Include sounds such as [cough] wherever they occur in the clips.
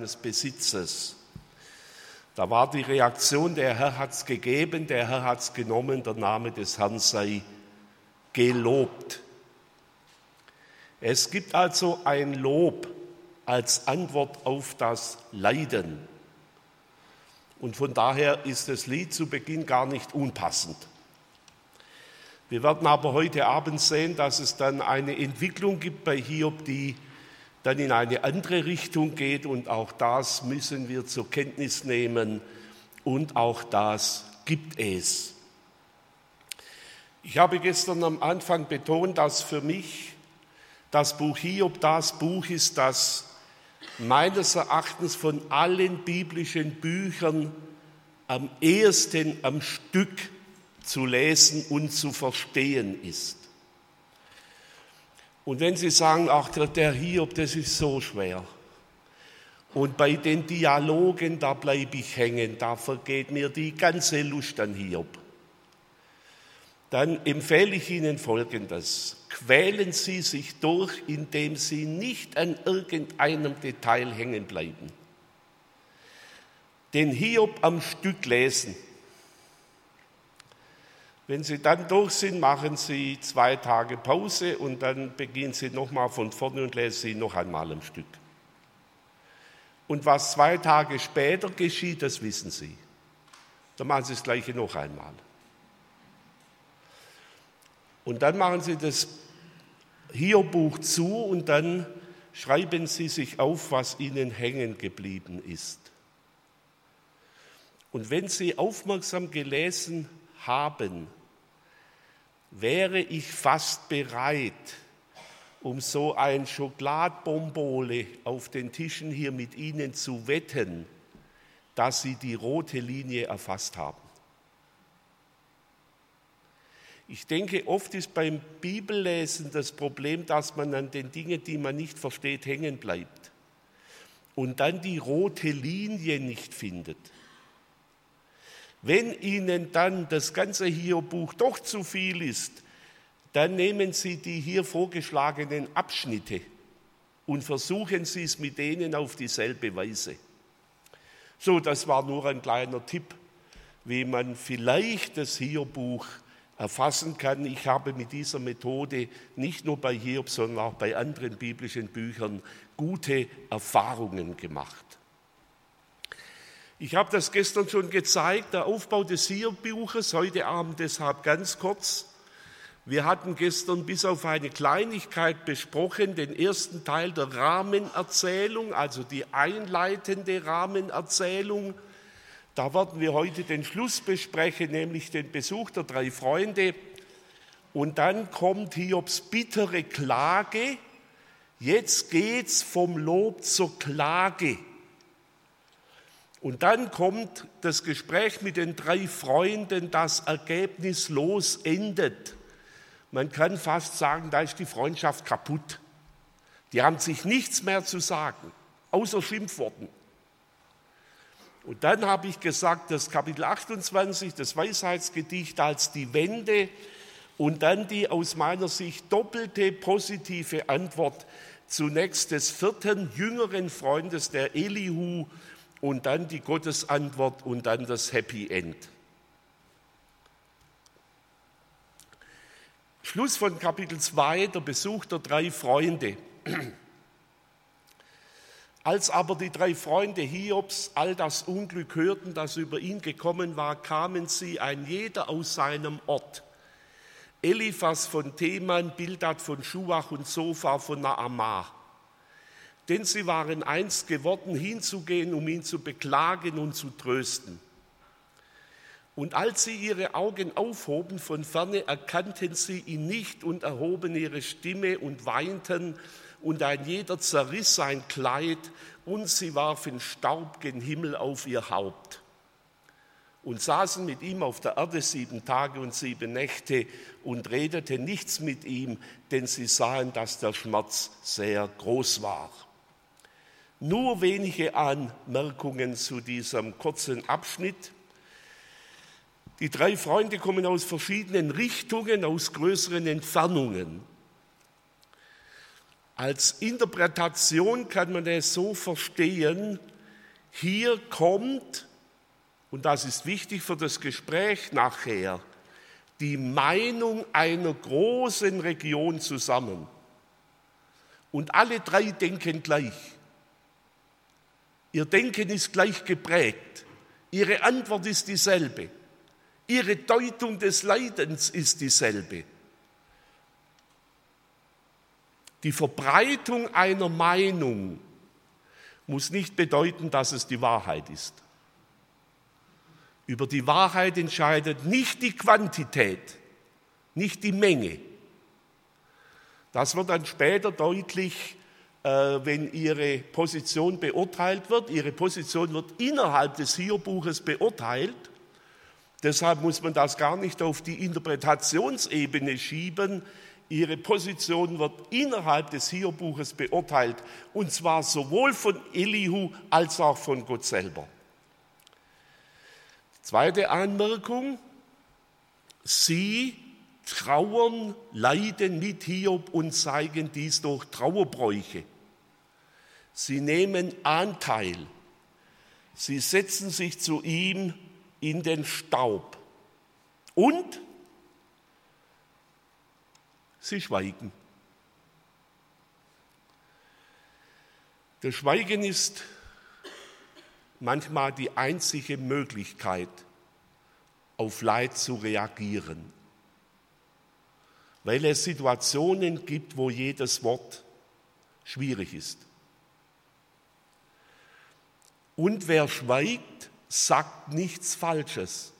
Seines Besitzes. Da war die Reaktion, der Herr hat es gegeben, der Herr hat es genommen, der Name des Herrn sei gelobt. Es gibt also ein Lob als Antwort auf das Leiden. Und von daher ist das Lied zu Beginn gar nicht unpassend. Wir werden aber heute Abend sehen, dass es dann eine Entwicklung gibt bei Hiob, die dann in eine andere Richtung geht und auch das müssen wir zur Kenntnis nehmen und auch das gibt es. Ich habe gestern am Anfang betont, dass für mich das Buch Hiob das Buch ist, das meines Erachtens von allen biblischen Büchern am ehesten am Stück zu lesen und zu verstehen ist. Und wenn Sie sagen, ach, der Hiob, das ist so schwer. Und bei den Dialogen, da bleibe ich hängen, da vergeht mir die ganze Lust an Hiob. Dann empfehle ich Ihnen Folgendes. Quälen Sie sich durch, indem Sie nicht an irgendeinem Detail hängen bleiben. Den Hiob am Stück lesen wenn Sie dann durch sind, machen Sie zwei Tage Pause und dann beginnen Sie nochmal von vorne und lesen Sie noch einmal ein Stück. Und was zwei Tage später geschieht, das wissen Sie. Dann machen Sie das Gleiche noch einmal. Und dann machen Sie das Hierbuch zu und dann schreiben Sie sich auf, was Ihnen hängen geblieben ist. Und wenn Sie aufmerksam gelesen haben, wäre ich fast bereit, um so ein Schokladbombole auf den Tischen hier mit Ihnen zu wetten, dass Sie die rote Linie erfasst haben. Ich denke, oft ist beim Bibellesen das Problem, dass man an den Dingen, die man nicht versteht, hängen bleibt und dann die rote Linie nicht findet. Wenn Ihnen dann das ganze Hierbuch doch zu viel ist, dann nehmen Sie die hier vorgeschlagenen Abschnitte und versuchen Sie es mit denen auf dieselbe Weise. So, das war nur ein kleiner Tipp, wie man vielleicht das Hierbuch erfassen kann. Ich habe mit dieser Methode nicht nur bei Hiob, sondern auch bei anderen biblischen Büchern gute Erfahrungen gemacht. Ich habe das gestern schon gezeigt, der Aufbau des Hierbuches, heute Abend deshalb ganz kurz. Wir hatten gestern bis auf eine Kleinigkeit besprochen, den ersten Teil der Rahmenerzählung, also die einleitende Rahmenerzählung. Da werden wir heute den Schluss besprechen, nämlich den Besuch der drei Freunde. Und dann kommt Hiobs bittere Klage. Jetzt geht's vom Lob zur Klage. Und dann kommt das Gespräch mit den drei Freunden, das ergebnislos endet. Man kann fast sagen, da ist die Freundschaft kaputt. Die haben sich nichts mehr zu sagen, außer Schimpfworten. Und dann habe ich gesagt, das Kapitel 28, das Weisheitsgedicht als die Wende und dann die aus meiner Sicht doppelte positive Antwort zunächst des vierten jüngeren Freundes, der Elihu, und dann die Gottesantwort und dann das Happy End. Schluss von Kapitel 2, der Besuch der drei Freunde. Als aber die drei Freunde Hiobs all das Unglück hörten, das über ihn gekommen war, kamen sie ein jeder aus seinem Ort. Eliphas von Theman, Bildad von Schuach und Sofa von Naamah denn sie waren einst geworden, hinzugehen, um ihn zu beklagen und zu trösten. Und als sie ihre Augen aufhoben von ferne, erkannten sie ihn nicht und erhoben ihre Stimme und weinten und ein jeder zerriss sein Kleid, und sie warfen Staub gen Himmel auf ihr Haupt und saßen mit ihm auf der Erde sieben Tage und sieben Nächte und redeten nichts mit ihm, denn sie sahen, dass der Schmerz sehr groß war. Nur wenige Anmerkungen zu diesem kurzen Abschnitt. Die drei Freunde kommen aus verschiedenen Richtungen, aus größeren Entfernungen. Als Interpretation kann man es so verstehen, hier kommt, und das ist wichtig für das Gespräch nachher, die Meinung einer großen Region zusammen. Und alle drei denken gleich. Ihr Denken ist gleich geprägt. Ihre Antwort ist dieselbe. Ihre Deutung des Leidens ist dieselbe. Die Verbreitung einer Meinung muss nicht bedeuten, dass es die Wahrheit ist. Über die Wahrheit entscheidet nicht die Quantität, nicht die Menge. Das wird dann später deutlich, wenn Ihre Position beurteilt wird. Ihre Position wird innerhalb des Hierbuches beurteilt. Deshalb muss man das gar nicht auf die Interpretationsebene schieben, Ihre Position wird innerhalb des Hierbuches beurteilt, und zwar sowohl von Elihu als auch von Gott selber. Zweite Anmerkung, Sie trauern, leiden mit Hiob und zeigen dies durch Trauerbräuche. Sie nehmen Anteil, sie setzen sich zu ihm in den Staub und Sie schweigen. Das Schweigen ist manchmal die einzige Möglichkeit, auf Leid zu reagieren, weil es Situationen gibt, wo jedes Wort schwierig ist. Und wer schweigt, sagt nichts Falsches.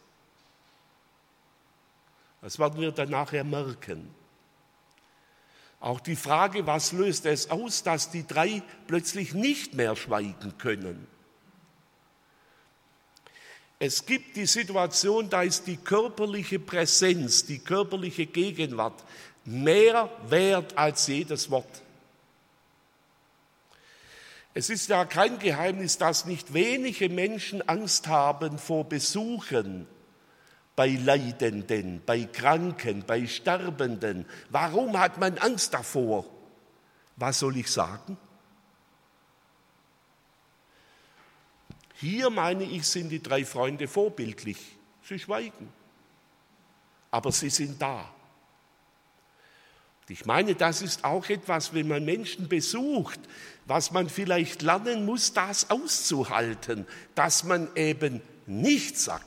Das werden wir dann nachher merken. Auch die Frage, was löst es aus, dass die drei plötzlich nicht mehr schweigen können. Es gibt die Situation, da ist die körperliche Präsenz, die körperliche Gegenwart mehr wert als jedes Wort. Es ist ja kein Geheimnis, dass nicht wenige Menschen Angst haben vor Besuchen bei Leidenden, bei Kranken, bei Sterbenden. Warum hat man Angst davor? Was soll ich sagen? Hier meine ich, sind die drei Freunde vorbildlich. Sie schweigen, aber sie sind da. Ich meine, das ist auch etwas, wenn man Menschen besucht, was man vielleicht lernen muss, das auszuhalten, dass man eben nichts sagt.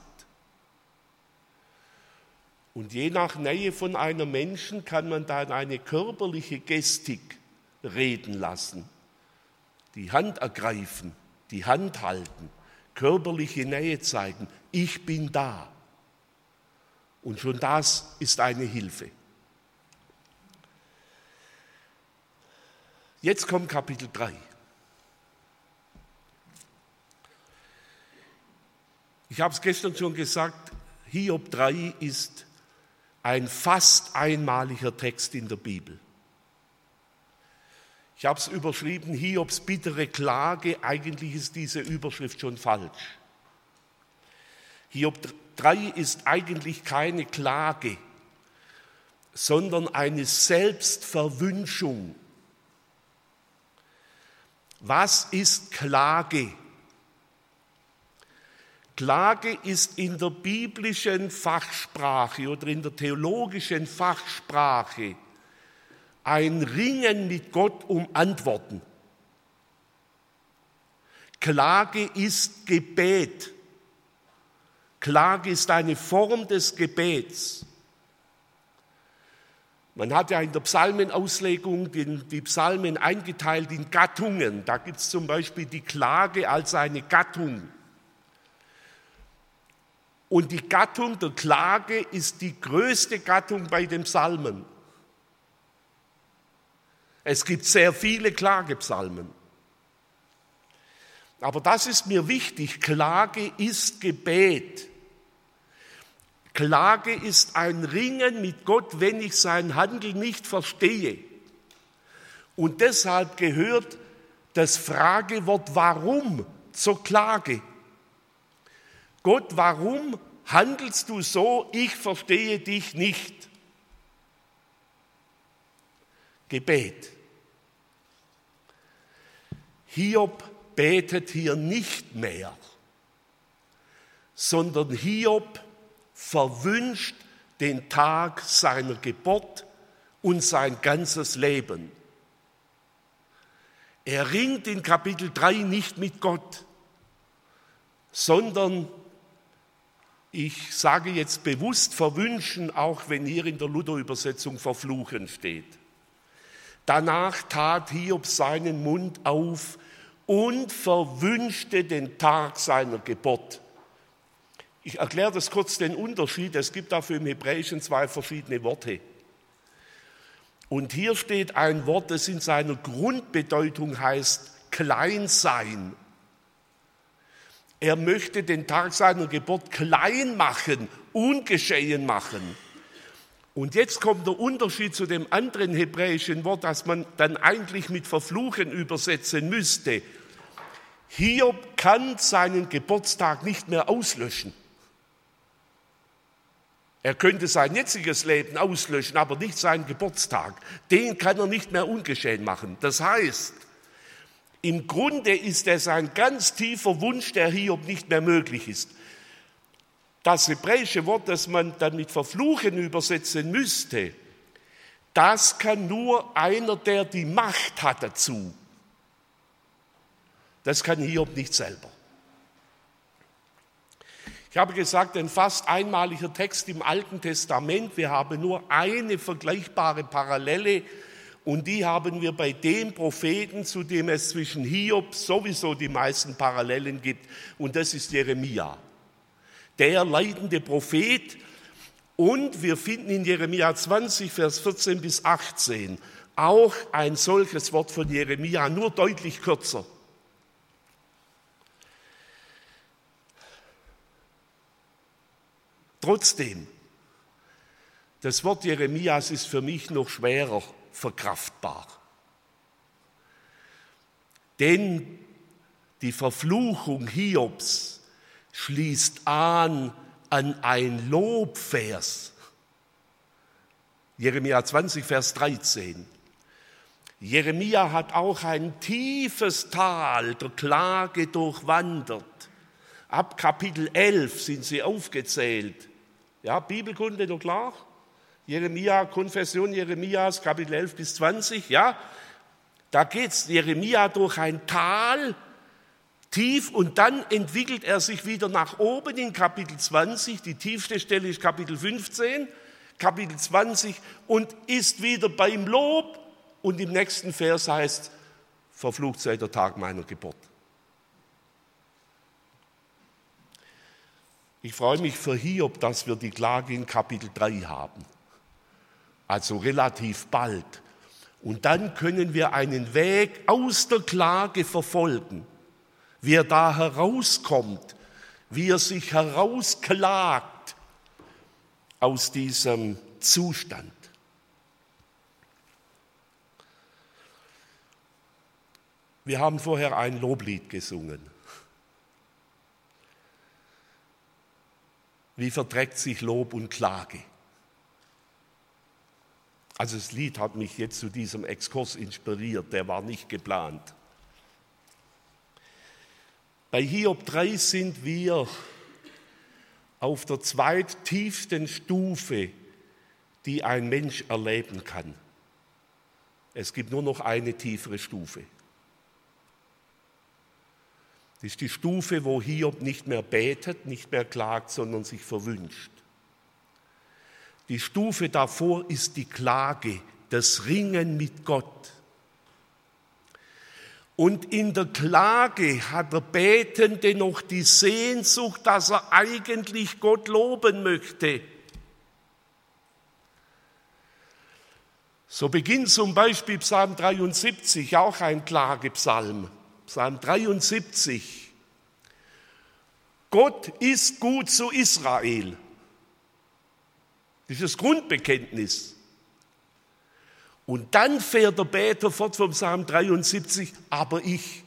Und je nach Nähe von einem Menschen kann man dann eine körperliche Gestik reden lassen. Die Hand ergreifen, die Hand halten, körperliche Nähe zeigen. Ich bin da. Und schon das ist eine Hilfe. Jetzt kommt Kapitel 3. Ich habe es gestern schon gesagt, Hiob 3 ist ein fast einmaliger Text in der Bibel. Ich habe es überschrieben, Hiobs bittere Klage. Eigentlich ist diese Überschrift schon falsch. Hiob 3 ist eigentlich keine Klage, sondern eine Selbstverwünschung. Was ist Klage? Klage ist in der biblischen Fachsprache oder in der theologischen Fachsprache ein Ringen mit Gott um Antworten. Klage ist Gebet. Klage ist eine Form des Gebets. Man hat ja in der Psalmenauslegung die Psalmen eingeteilt in Gattungen. Da gibt es zum Beispiel die Klage als eine Gattung. Und die Gattung der Klage ist die größte Gattung bei den Psalmen. Es gibt sehr viele Klagepsalmen. Aber das ist mir wichtig. Klage ist Gebet. Klage ist ein Ringen mit Gott, wenn ich sein Handeln nicht verstehe. Und deshalb gehört das Fragewort warum zur Klage. Gott, warum handelst du so? Ich verstehe dich nicht. Gebet. Hiob betet hier nicht mehr, sondern Hiob verwünscht den Tag seiner Geburt und sein ganzes Leben. Er ringt in Kapitel 3 nicht mit Gott, sondern ich sage jetzt bewusst verwünschen, auch wenn hier in der Luther-Übersetzung verfluchen steht. Danach tat Hiob seinen Mund auf und verwünschte den Tag seiner Geburt. Ich erkläre das kurz den Unterschied. Es gibt dafür im Hebräischen zwei verschiedene Worte. Und hier steht ein Wort, das in seiner Grundbedeutung heißt klein sein. Er möchte den Tag seiner Geburt klein machen, ungeschehen machen. Und jetzt kommt der Unterschied zu dem anderen hebräischen Wort, das man dann eigentlich mit verfluchen übersetzen müsste. Hiob kann seinen Geburtstag nicht mehr auslöschen. Er könnte sein jetziges Leben auslöschen, aber nicht seinen Geburtstag. Den kann er nicht mehr ungeschehen machen. Das heißt, im Grunde ist es ein ganz tiefer Wunsch, der Hiob nicht mehr möglich ist. Das hebräische Wort, das man dann mit verfluchen übersetzen müsste, das kann nur einer, der die Macht hat dazu. Das kann Hiob nicht selber. Ich habe gesagt, ein fast einmaliger Text im Alten Testament. Wir haben nur eine vergleichbare Parallele und die haben wir bei dem Propheten, zu dem es zwischen Hiob sowieso die meisten Parallelen gibt, und das ist Jeremia. Der leidende Prophet. Und wir finden in Jeremia 20, Vers 14 bis 18 auch ein solches Wort von Jeremia, nur deutlich kürzer. Trotzdem, das Wort Jeremias ist für mich noch schwerer verkraftbar. Denn die Verfluchung Hiobs schließt an an ein Lobvers. Jeremia 20, Vers 13. Jeremia hat auch ein tiefes Tal der Klage durchwandert. Ab Kapitel 11 sind sie aufgezählt. Ja, Bibelkunde, doch klar? Jeremia, Konfession Jeremias, Kapitel 11 bis 20, ja? Da geht's Jeremia durch ein Tal tief und dann entwickelt er sich wieder nach oben in Kapitel 20. Die tiefste Stelle ist Kapitel 15, Kapitel 20 und ist wieder beim Lob und im nächsten Vers heißt, verflucht sei der Tag meiner Geburt. Ich freue mich für Hiob, dass wir die Klage in Kapitel 3 haben. Also relativ bald. Und dann können wir einen Weg aus der Klage verfolgen, wie er da herauskommt, wie er sich herausklagt aus diesem Zustand. Wir haben vorher ein Loblied gesungen. Wie verträgt sich Lob und Klage? Also das Lied hat mich jetzt zu diesem Exkurs inspiriert, der war nicht geplant. Bei Hiob 3 sind wir auf der zweittiefsten Stufe, die ein Mensch erleben kann. Es gibt nur noch eine tiefere Stufe. Das ist die Stufe, wo Hiob nicht mehr betet, nicht mehr klagt, sondern sich verwünscht. Die Stufe davor ist die Klage, das Ringen mit Gott. Und in der Klage hat der Betende noch die Sehnsucht, dass er eigentlich Gott loben möchte. So beginnt zum Beispiel Psalm 73, auch ein Klagepsalm. Psalm 73. Gott ist gut zu Israel. Das Grundbekenntnis. Und dann fährt der Beter fort vom Psalm 73, aber ich.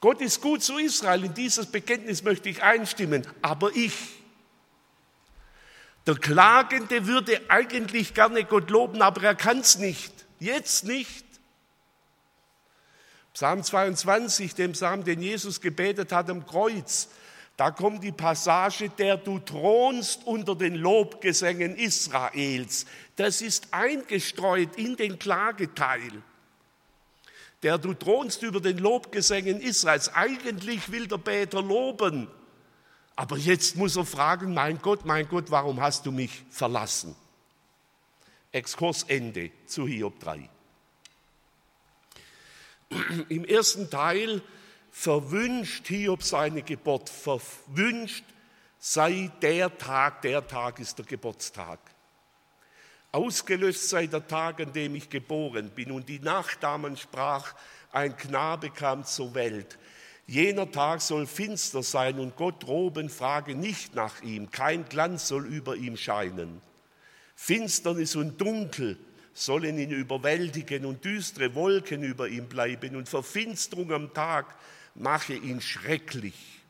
Gott ist gut zu Israel, in dieses Bekenntnis möchte ich einstimmen, aber ich. Der Klagende würde eigentlich gerne Gott loben, aber er kann es nicht. Jetzt nicht. Psalm 22, dem Psalm, den Jesus gebetet hat am Kreuz, da kommt die Passage, der du thronst unter den Lobgesängen Israels. Das ist eingestreut in den Klageteil. Der du thronst über den Lobgesängen Israels. Eigentlich will der Beter loben. Aber jetzt muss er fragen, mein Gott, mein Gott, warum hast du mich verlassen? Exkurs Ende zu Hiob 3. [clears throat] Im ersten Teil verwünscht Hiob seine Geburt, verwünscht sei der Tag, der Tag ist der Geburtstag. Ausgelöst sei der Tag, an dem ich geboren bin und die Nacht, da man sprach, ein Knabe kam zur Welt. Jener Tag soll finster sein und Gott droben frage nicht nach ihm, kein Glanz soll über ihm scheinen. Finsternis und Dunkel sollen ihn überwältigen und düstere Wolken über ihm bleiben und Verfinsterung am Tag mache ihn schrecklich.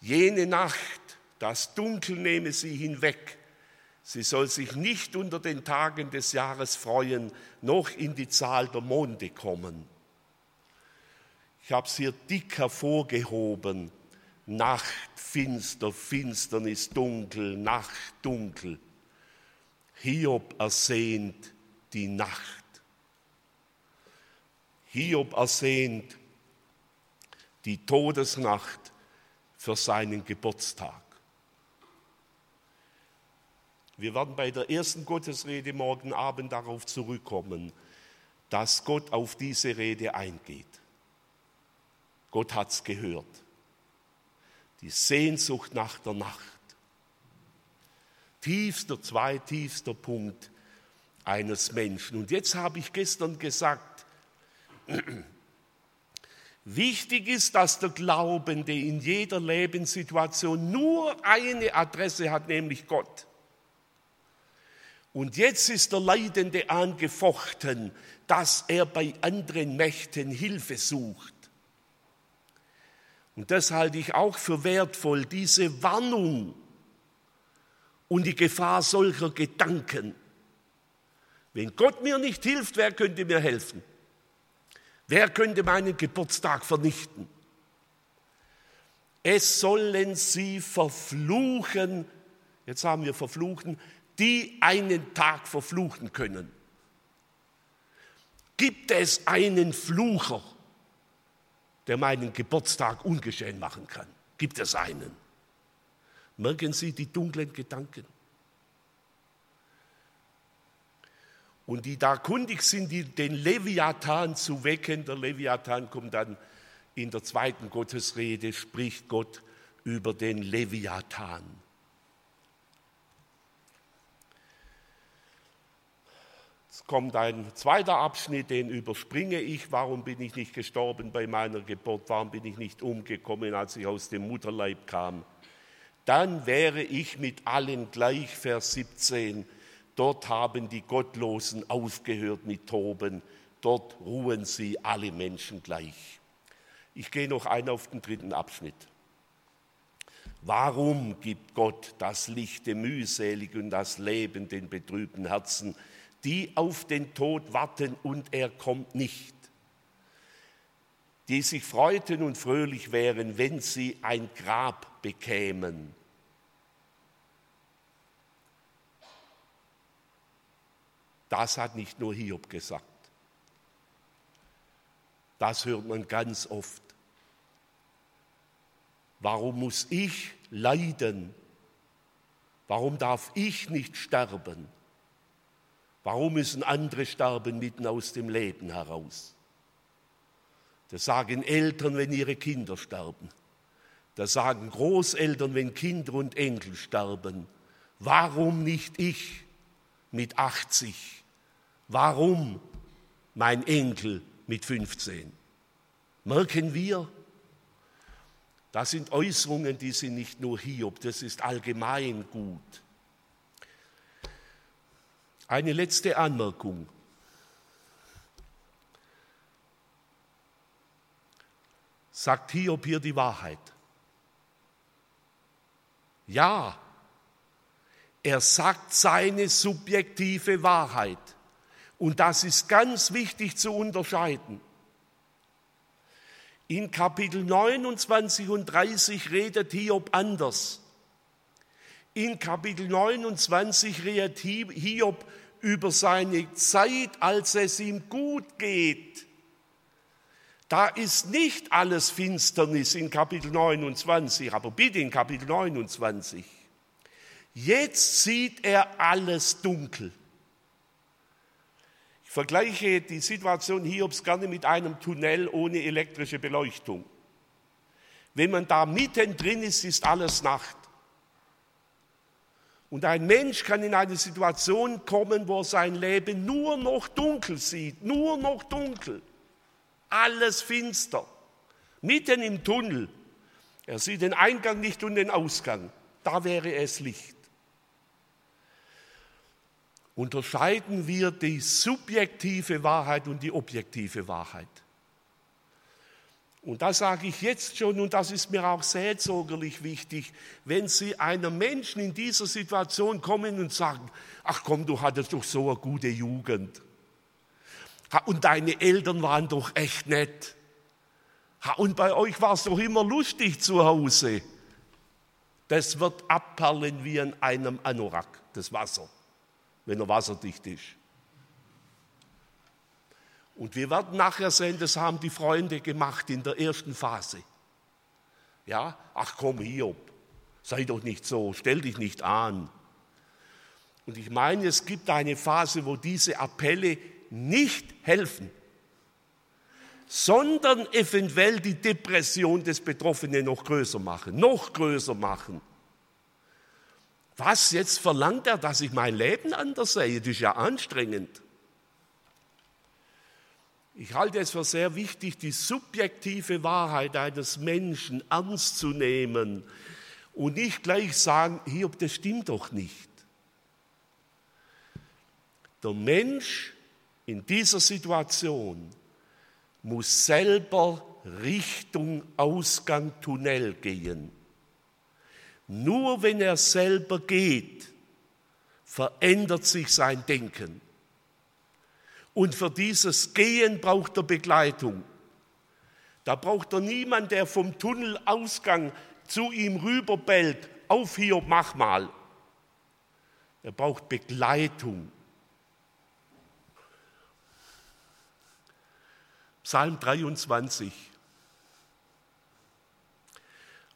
Jene Nacht, das Dunkel nehme sie hinweg. Sie soll sich nicht unter den Tagen des Jahres freuen, noch in die Zahl der Monde kommen. Ich habe es hier dick hervorgehoben. Nacht, finster, Finsternis, dunkel, Nacht, dunkel. Hiob ersehnt die Nacht. Hiob ersehnt die Todesnacht für seinen Geburtstag. Wir werden bei der ersten Gottesrede morgen Abend darauf zurückkommen, dass Gott auf diese Rede eingeht. Gott hat es gehört. Die Sehnsucht nach der Nacht. Tiefster, zweitiefster Punkt eines Menschen. Und jetzt habe ich gestern gesagt, [clears throat] wichtig ist, dass der Glaubende in jeder Lebenssituation nur eine Adresse hat, nämlich Gott. Und jetzt ist der Leidende angefochten, dass er bei anderen Mächten Hilfe sucht. Und das halte ich auch für wertvoll, diese Warnung und die Gefahr solcher Gedanken. Wenn Gott mir nicht hilft, wer könnte mir helfen? Wer könnte meinen Geburtstag vernichten? Es sollen sie verfluchen, jetzt haben wir verfluchen, die einen Tag verfluchen können. Gibt es einen Flucher? der meinen Geburtstag ungeschehen machen kann. Gibt es einen? Merken Sie die dunklen Gedanken? Und die da kundig sind, den Leviathan zu wecken. Der Leviathan kommt dann in der zweiten Gottesrede, spricht Gott über den Leviathan. kommt ein zweiter Abschnitt, den überspringe ich. Warum bin ich nicht gestorben bei meiner Geburt? Warum bin ich nicht umgekommen, als ich aus dem Mutterleib kam? Dann wäre ich mit allen gleich, Vers 17. Dort haben die Gottlosen aufgehört mit Toben. Dort ruhen sie alle Menschen gleich. Ich gehe noch ein auf den dritten Abschnitt. Warum gibt Gott das Lichte mühselig und das Leben den betrübten Herzen? die auf den Tod warten und er kommt nicht, die sich freuten und fröhlich wären, wenn sie ein Grab bekämen. Das hat nicht nur Hiob gesagt. Das hört man ganz oft. Warum muss ich leiden? Warum darf ich nicht sterben? Warum müssen andere sterben mitten aus dem Leben heraus? Das sagen Eltern, wenn ihre Kinder sterben. Das sagen Großeltern, wenn Kinder und Enkel sterben. Warum nicht ich? mit 80. Warum mein Enkel mit 15? Merken wir, das sind Äußerungen, die sind nicht nur Hiob, das ist allgemein gut. Eine letzte Anmerkung. Sagt Hiob hier die Wahrheit? Ja, er sagt seine subjektive Wahrheit. Und das ist ganz wichtig zu unterscheiden. In Kapitel 29 und 30 redet Hiob anders. In Kapitel 29 redet Hiob über seine Zeit, als es ihm gut geht. Da ist nicht alles Finsternis in Kapitel 29, aber bitte in Kapitel 29. Jetzt sieht er alles dunkel. Ich vergleiche die Situation Hiobs gerne mit einem Tunnel ohne elektrische Beleuchtung. Wenn man da mittendrin ist, ist alles Nacht. Und ein Mensch kann in eine Situation kommen, wo sein Leben nur noch dunkel sieht, nur noch dunkel. Alles finster. Mitten im Tunnel. Er sieht den Eingang nicht und den Ausgang. Da wäre es Licht unterscheiden wir die subjektive Wahrheit und die objektive Wahrheit. Und das sage ich jetzt schon, und das ist mir auch seelsorgerlich wichtig, wenn Sie einem Menschen in dieser Situation kommen und sagen, ach komm, du hattest doch so eine gute Jugend. Und deine Eltern waren doch echt nett. Und bei euch war es doch immer lustig zu Hause. Das wird abperlen wie in einem Anorak, das Wasser wenn er wasserdicht ist. Und wir werden nachher sehen, das haben die Freunde gemacht in der ersten Phase. Ja, ach komm, Hiob, sei doch nicht so, stell dich nicht an. Und ich meine, es gibt eine Phase, wo diese Appelle nicht helfen, sondern eventuell die Depression des Betroffenen noch größer machen, noch größer machen. Was, jetzt verlangt er, dass ich mein Leben anders sehe? Das ist ja anstrengend. Ich halte es für sehr wichtig, die subjektive Wahrheit eines Menschen ernst zu nehmen und nicht gleich sagen, hier, das stimmt doch nicht. Der Mensch in dieser Situation muss selber Richtung Ausgang Tunnel gehen. Nur wenn er selber geht, verändert sich sein Denken. Und für dieses Gehen braucht er Begleitung. Da braucht er niemand, der vom Tunnelausgang zu ihm rüberbellt, auf hier, mach mal. Er braucht Begleitung. Psalm 23.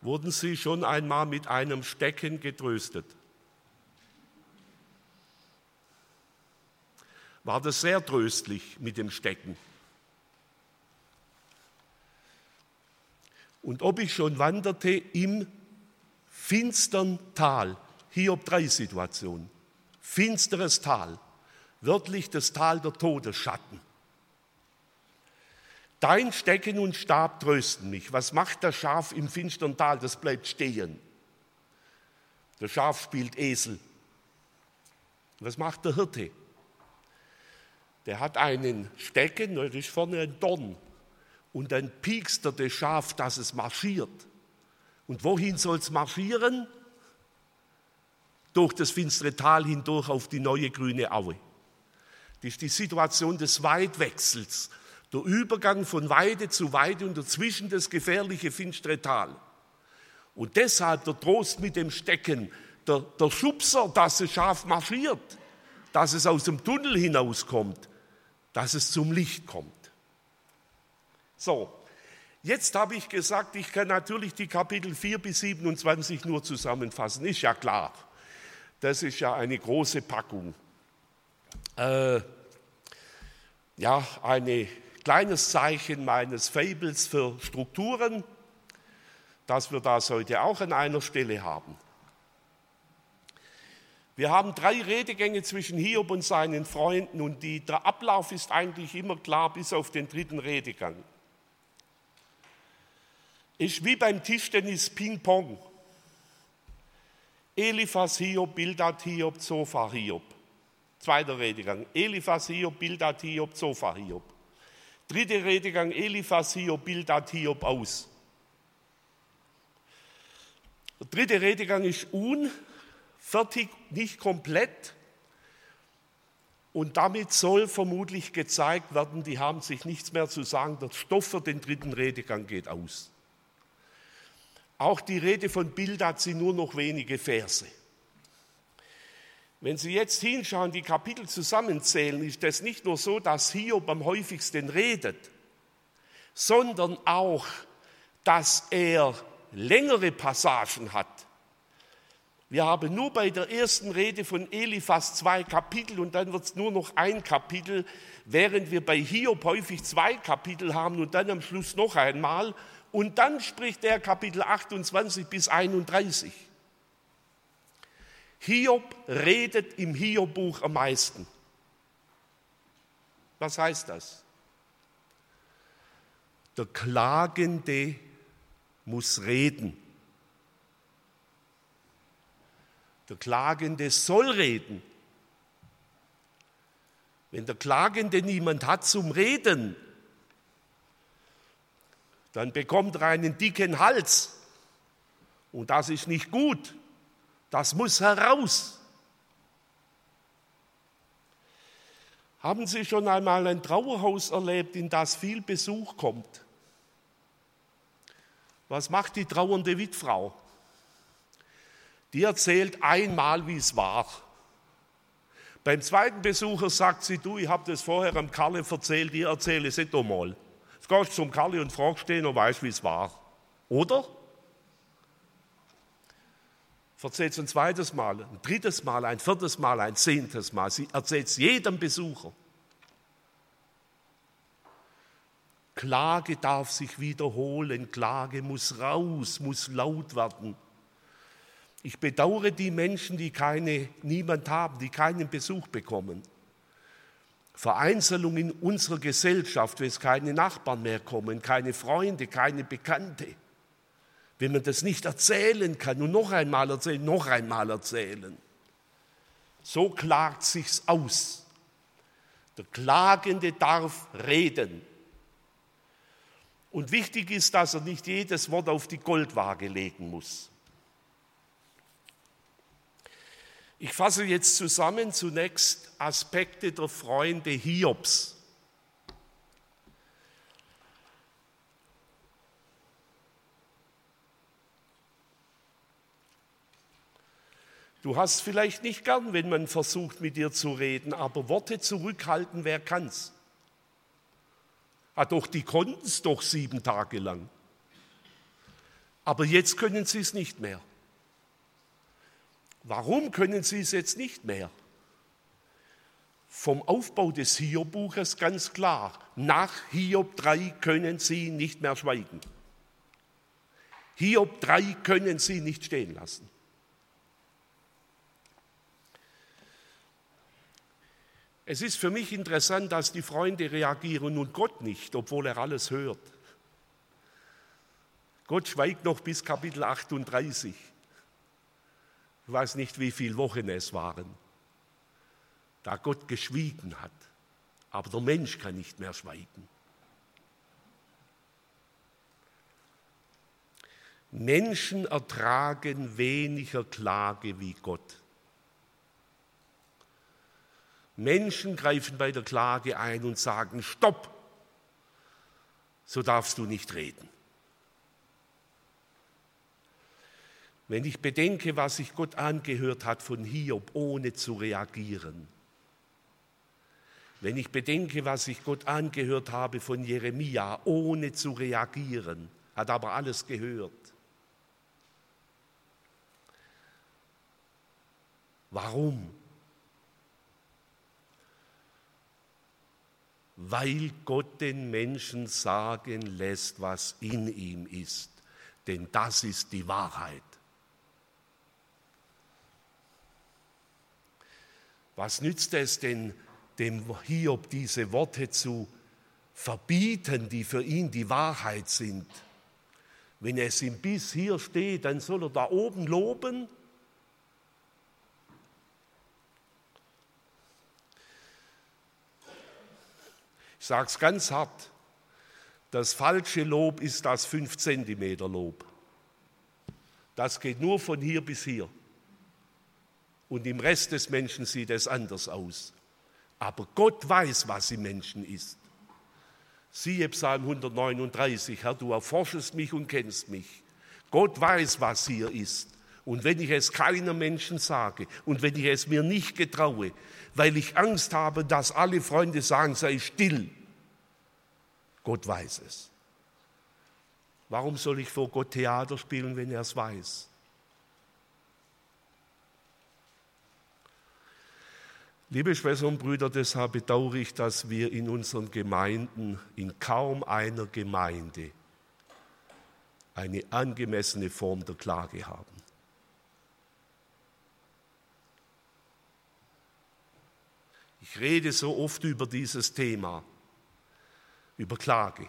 Wurden Sie schon einmal mit einem Stecken getröstet? War das sehr tröstlich mit dem Stecken? Und ob ich schon wanderte im finstern Tal, Hiob drei Situation, finsteres Tal, wörtlich das Tal der Todesschatten. Dein Stecken und Stab trösten mich. Was macht das Schaf im finstern Tal? Das bleibt stehen. Der Schaf spielt Esel. Was macht der Hirte? Der hat einen Stecken, da ist vorne ein Dorn. Und dann piekst er das Schaf, dass es marschiert. Und wohin soll es marschieren? Durch das finstere Tal hindurch auf die neue grüne Aue. Das ist die Situation des Weitwechsels der Übergang von Weide zu Weide und dazwischen das gefährliche finstere Tal. Und deshalb der Trost mit dem Stecken, der, der Schubser, dass es scharf marschiert, dass es aus dem Tunnel hinauskommt, dass es zum Licht kommt. So, jetzt habe ich gesagt, ich kann natürlich die Kapitel 4 bis 27 nur zusammenfassen, ist ja klar. Das ist ja eine große Packung. Äh, ja, eine kleines Zeichen meines Fables für Strukturen, dass wir das heute auch an einer Stelle haben. Wir haben drei Redegänge zwischen Hiob und seinen Freunden und die, der Ablauf ist eigentlich immer klar bis auf den dritten Redegang. Ist wie beim Tischtennis Ping-Pong. Eliphas Hiob, Bildad Hiob, Zophar Hiob. Zweiter Redegang. Eliphas Hiob, Bildad Hiob, Zophar Hiob. Dritter Redegang. Eliphas Hiob, Bildad Hiob aus. Der dritte Redegang ist unfertig, nicht komplett. Und damit soll vermutlich gezeigt werden, die haben sich nichts mehr zu sagen. Der Stoff für den dritten Redegang geht aus. Auch die Rede von Bildad sind nur noch wenige Verse. Wenn Sie jetzt hinschauen, die Kapitel zusammenzählen, ist es nicht nur so, dass Hiob am häufigsten redet, sondern auch, dass er längere Passagen hat. Wir haben nur bei der ersten Rede von Eliphas zwei Kapitel und dann wird es nur noch ein Kapitel, während wir bei Hiob häufig zwei Kapitel haben und dann am Schluss noch einmal. Und dann spricht er Kapitel 28 bis 31. Hiob redet im Hiob-Buch am meisten. Was heißt das? Der Klagende muss reden. Der Klagende soll reden. Wenn der Klagende niemand hat zum Reden, dann bekommt er einen dicken Hals. Und das ist nicht gut. Das muss heraus. Haben Sie schon einmal ein Trauerhaus erlebt, in das viel Besuch kommt? Was macht die trauernde Witfrau? Die erzählt einmal, wie es war. Beim zweiten Besucher sagt sie, du, ich habe das vorher am Kalle erzählt, ich erzähle es nicht einmal. Jetzt gehst du zum Kalle und fragst ihn und weißt, wie es war. Oder? Erzählt es ein zweites Mal, ein drittes Mal, ein viertes Mal, ein zehntes Mal. Sie erzählt es jedem Besucher. Klage darf sich wiederholen, Klage muss raus, muss laut werden. Ich bedauere die Menschen, die keine, niemand haben, die keinen Besuch bekommen. Vereinzelung in unserer Gesellschaft, wenn es keine Nachbarn mehr kommen, keine Freunde, keine Bekannte. Wenn man das nicht erzählen kann und noch einmal erzählen, noch einmal erzählen. So klagt sich's aus. Der Klagende darf reden. Und wichtig ist, dass er nicht jedes Wort auf die Goldwaage legen muss. Ich fasse jetzt zusammen zunächst Aspekte der Freunde Hiobs. Du hast vielleicht nicht gern, wenn man versucht, mit dir zu reden, aber Worte zurückhalten, wer kann's? Ah, doch, die konnten es doch sieben Tage lang. Aber jetzt können sie es nicht mehr. Warum können sie es jetzt nicht mehr? Vom Aufbau des Hiob-Buches ganz klar. Nach Hiob 3 können sie nicht mehr schweigen. Hiob 3 können sie nicht stehen lassen. Es ist für mich interessant, dass die Freunde reagieren und Gott nicht, obwohl er alles hört. Gott schweigt noch bis Kapitel 38. Ich weiß nicht, wie viele Wochen es waren, da Gott geschwiegen hat. Aber der Mensch kann nicht mehr schweigen. Menschen ertragen weniger Klage wie Gott. Menschen greifen bei der Klage ein und sagen, stopp, so darfst du nicht reden. Wenn ich bedenke, was sich Gott angehört hat von Hiob, ohne zu reagieren. Wenn ich bedenke, was ich Gott angehört habe von Jeremia, ohne zu reagieren, hat aber alles gehört. Warum? Weil Gott den Menschen sagen lässt, was in ihm ist. Denn das ist die Wahrheit. Was nützt es denn, dem Hiob diese Worte zu verbieten, die für ihn die Wahrheit sind? Wenn es ihm bis hier steht, dann soll er da oben loben. Ich sage es ganz hart, das falsche Lob ist das 5 Zentimeter Lob. Das geht nur von hier bis hier. Und im Rest des Menschen sieht es anders aus. Aber Gott weiß, was im Menschen ist. Siehe Psalm 139, Herr, du erforschest mich und kennst mich. Gott weiß, was hier ist. Und wenn ich es keiner Menschen sage und wenn ich es mir nicht getraue, weil ich Angst habe, dass alle Freunde sagen, sei still, Gott weiß es. Warum soll ich vor Gott Theater spielen, wenn er es weiß? Liebe Schwestern und Brüder, deshalb bedauere ich, dass wir in unseren Gemeinden, in kaum einer Gemeinde, eine angemessene Form der Klage haben. Ich rede so oft über dieses Thema, über Klage.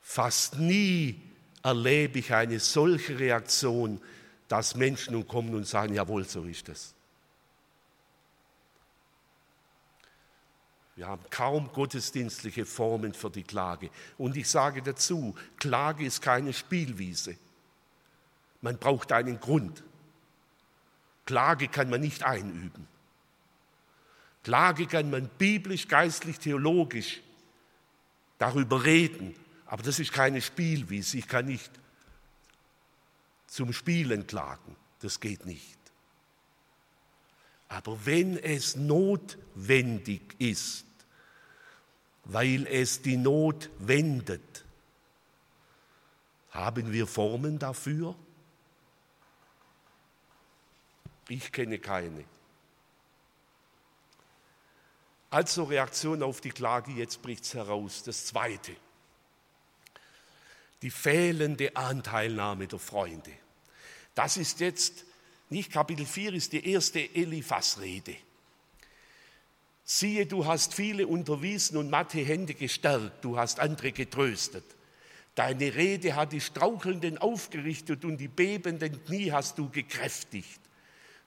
Fast nie erlebe ich eine solche Reaktion, dass Menschen kommen und sagen, jawohl, so ist es. Wir haben kaum gottesdienstliche Formen für die Klage. Und ich sage dazu, Klage ist keine Spielwiese. Man braucht einen Grund. Klage kann man nicht einüben. Klage kann man biblisch, geistlich, theologisch darüber reden, aber das ist keine Spielwiese. Ich kann nicht zum Spielen klagen. Das geht nicht. Aber wenn es notwendig ist, weil es die Not wendet, haben wir Formen dafür? Ich kenne keine. Also Reaktion auf die Klage, jetzt bricht es heraus. Das Zweite die fehlende Anteilnahme der Freunde. Das ist jetzt, nicht Kapitel 4 ist die erste Eliphas-Rede. Siehe, du hast viele unterwiesen und matte Hände gestärkt, du hast andere getröstet. Deine Rede hat die Strauchelnden aufgerichtet und die bebenden Knie hast du gekräftigt.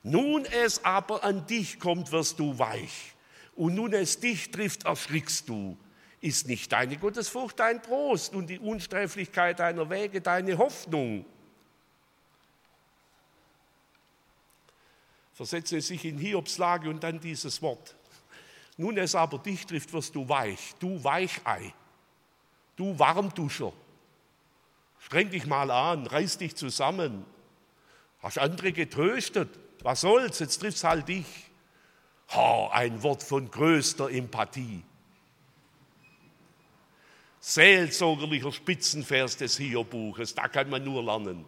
Nun es aber an dich kommt, wirst du weich. Und nun es dich trifft, erschrickst du. Ist nicht deine Gottesfurcht dein Trost und die Unsträflichkeit deiner Wege deine Hoffnung? Versetze sich in Hiobs Lage und dann dieses Wort. Nun es aber dich trifft, wirst du weich, du Weichei, du Warmduscher. Streng dich mal an, reiß dich zusammen. Hast andere getröstet, was soll's, jetzt trifft's halt dich. Ha, ein Wort von größter Empathie seelsorgerlicher Spitzenvers des Hiobuches, da kann man nur lernen.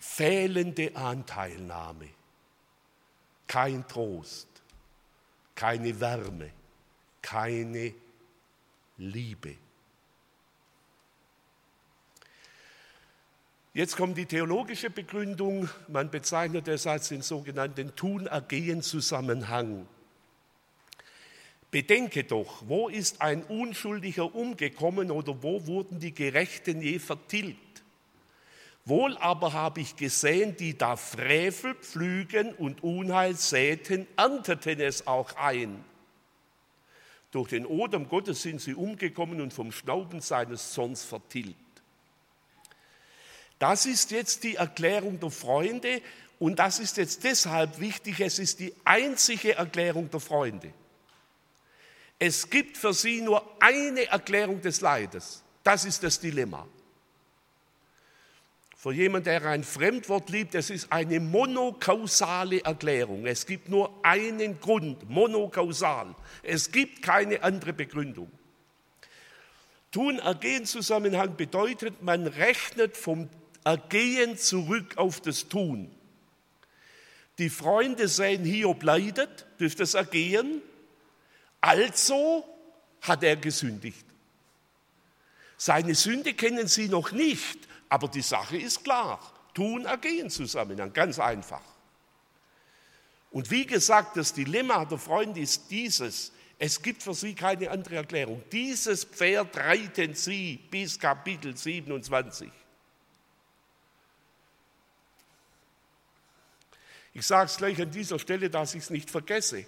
Fehlende Anteilnahme, kein Trost, keine Wärme, keine Liebe. Jetzt kommt die theologische Begründung. Man bezeichnet es als den sogenannten Tun-Ergehen-Zusammenhang. Bedenke doch, wo ist ein Unschuldiger umgekommen oder wo wurden die Gerechten je vertilgt? Wohl aber habe ich gesehen, die da Frevel pflügen und Unheil säten, ernteten es auch ein. Durch den Odem Gottes sind sie umgekommen und vom Schnauben seines Zorns vertilgt. Das ist jetzt die Erklärung der Freunde und das ist jetzt deshalb wichtig, es ist die einzige Erklärung der Freunde. Es gibt für sie nur eine Erklärung des Leides. Das ist das Dilemma. Für jemanden, der ein Fremdwort liebt, es ist eine monokausale Erklärung. Es gibt nur einen Grund, monokausal. Es gibt keine andere Begründung. Tun-Ergehen-Zusammenhang bedeutet, man rechnet vom Ergehen zurück auf das Tun. Die Freunde sehen, Hiob leidet durch das Ergehen also hat er gesündigt. Seine Sünde kennen sie noch nicht, aber die Sache ist klar. Tun-Ergehen-Zusammenhang, ganz einfach. Und wie gesagt, das Dilemma der Freunde ist dieses, es gibt für sie keine andere Erklärung. Dieses Pferd reiten sie bis Kapitel 27. Ich sage es gleich an dieser Stelle, dass ich es nicht vergesse.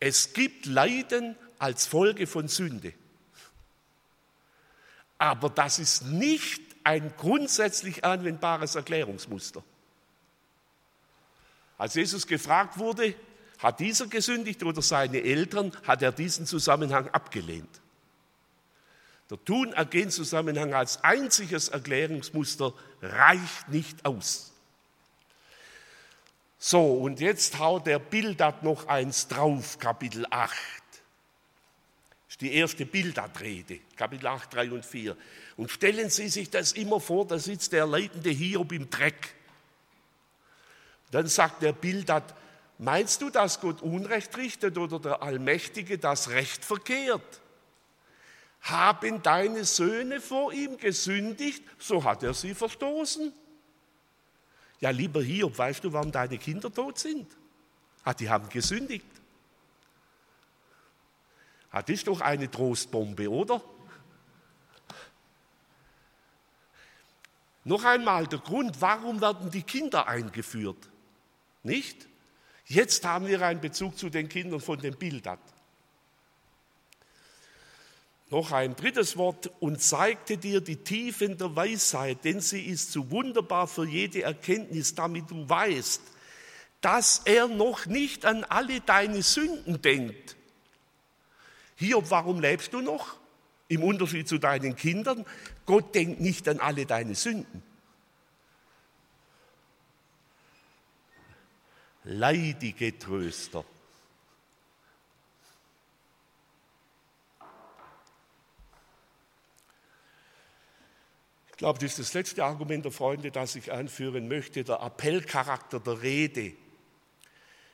Es gibt Leiden als Folge von Sünde. Aber das ist nicht ein grundsätzlich anwendbares Erklärungsmuster. Als Jesus gefragt wurde, hat dieser gesündigt oder seine Eltern, hat er diesen Zusammenhang abgelehnt. Der Tun-Ergehen-Zusammenhang als einziges Erklärungsmuster reicht nicht aus. So, und jetzt haut der Bildert noch eins drauf, Kapitel 8. Das ist die erste Bildatrede, Kapitel 8, 3 und 4. Und stellen Sie sich das immer vor, da sitzt der leidende Hiob im Dreck. Dann sagt der Bildert, meinst du, dass Gott Unrecht richtet oder der Allmächtige das Recht verkehrt? Haben deine Söhne vor ihm gesündigt, so hat er sie verstoßen. Ja, lieber Hiob, weißt du, warum deine Kinder tot sind? Ah, die haben gesündigt. Ah, das ist doch eine Trostbombe, oder? Noch einmal der Grund, warum werden die Kinder eingeführt? Nicht? Jetzt haben wir einen Bezug zu den Kindern von dem Bildad. Noch ein drittes Wort und zeigte dir die Tiefen der Weisheit, denn sie ist zu wunderbar für jede Erkenntnis, damit du weißt, dass er noch nicht an alle deine Sünden denkt. Hiob, warum lebst du noch? Im Unterschied zu deinen Kindern, Gott denkt nicht an alle deine Sünden. Leidige Tröster. Ich glaube, das ist das letzte Argument der Freunde, das ich anführen möchte, der Appellcharakter der Rede.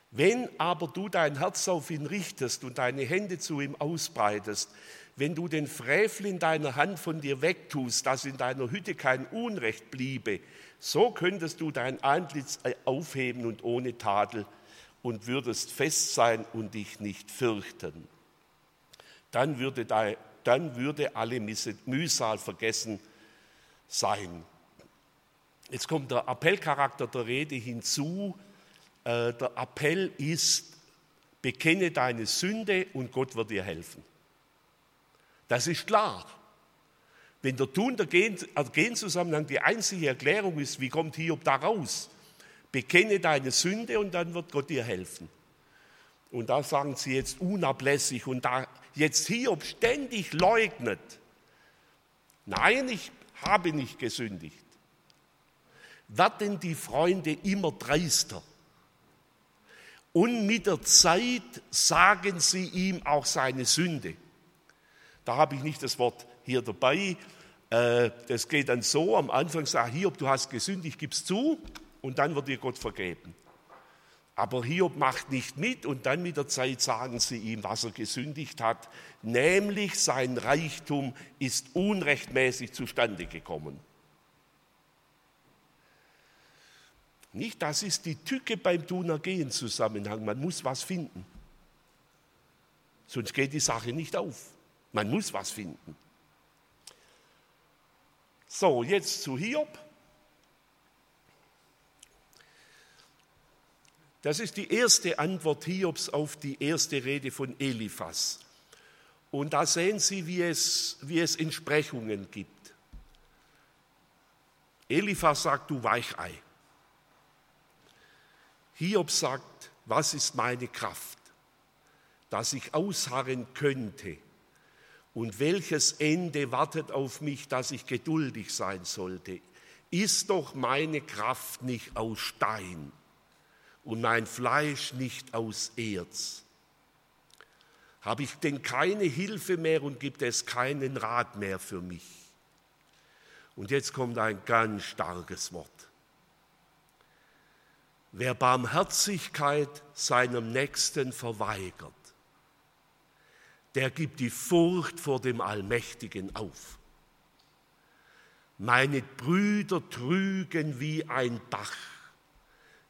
Wenn aber du dein Herz auf ihn richtest und deine Hände zu ihm ausbreitest, wenn du den Frevel in deiner Hand von dir wegtust, dass in deiner Hütte kein Unrecht bliebe, so könntest du dein Antlitz aufheben und ohne Tadel und würdest fest sein und dich nicht fürchten. Dann würde, dann würde alle Mühsal vergessen sein. Jetzt kommt der Appellcharakter der Rede hinzu. Äh, der Appell ist, bekenne deine Sünde und Gott wird dir helfen. Das ist klar. Wenn der Tun der Genzusammenhang die einzige Erklärung ist, wie kommt Hiob da raus? Bekenne deine Sünde und dann wird Gott dir helfen. Und da sagen sie jetzt unablässig und da jetzt Hiob ständig leugnet, nein, ich habe nicht gesündigt, werden die Freunde immer dreister. Und mit der Zeit sagen sie ihm auch seine Sünde. Da habe ich nicht das Wort hier dabei. Äh, das geht dann so, am Anfang sagt Hiob, du hast gesündigt, gib's zu und dann wird dir Gott vergeben. Aber Hiob macht nicht mit und dann mit der Zeit sagen sie ihm, was er gesündigt hat, nämlich sein Reichtum ist unrechtmäßig zustande gekommen. Nicht, das ist die Tücke beim Tun-Ergehen-Zusammenhang. Man muss was finden. Sonst geht die Sache nicht auf. Man muss was finden. So, jetzt zu Hiob. Das ist die erste Antwort Hiobs auf die erste Rede von Eliphas. Und da sehen Sie, wie es, wie es Entsprechungen gibt. Eliphas sagt, du Weichei. Hiob sagt, was ist meine Kraft, dass ich ausharren könnte? Und welches Ende wartet auf mich, dass ich geduldig sein sollte? Ist doch meine Kraft nicht aus Stein? Und mein Fleisch nicht aus Erz? Habe ich denn keine Hilfe mehr und gibt es keinen Rat mehr für mich? Und jetzt kommt ein ganz starkes Wort. Wer Barmherzigkeit seinem Nächsten verweigert, der gibt die Furcht vor dem Allmächtigen auf. Meine Brüder trügen wie ein Bach,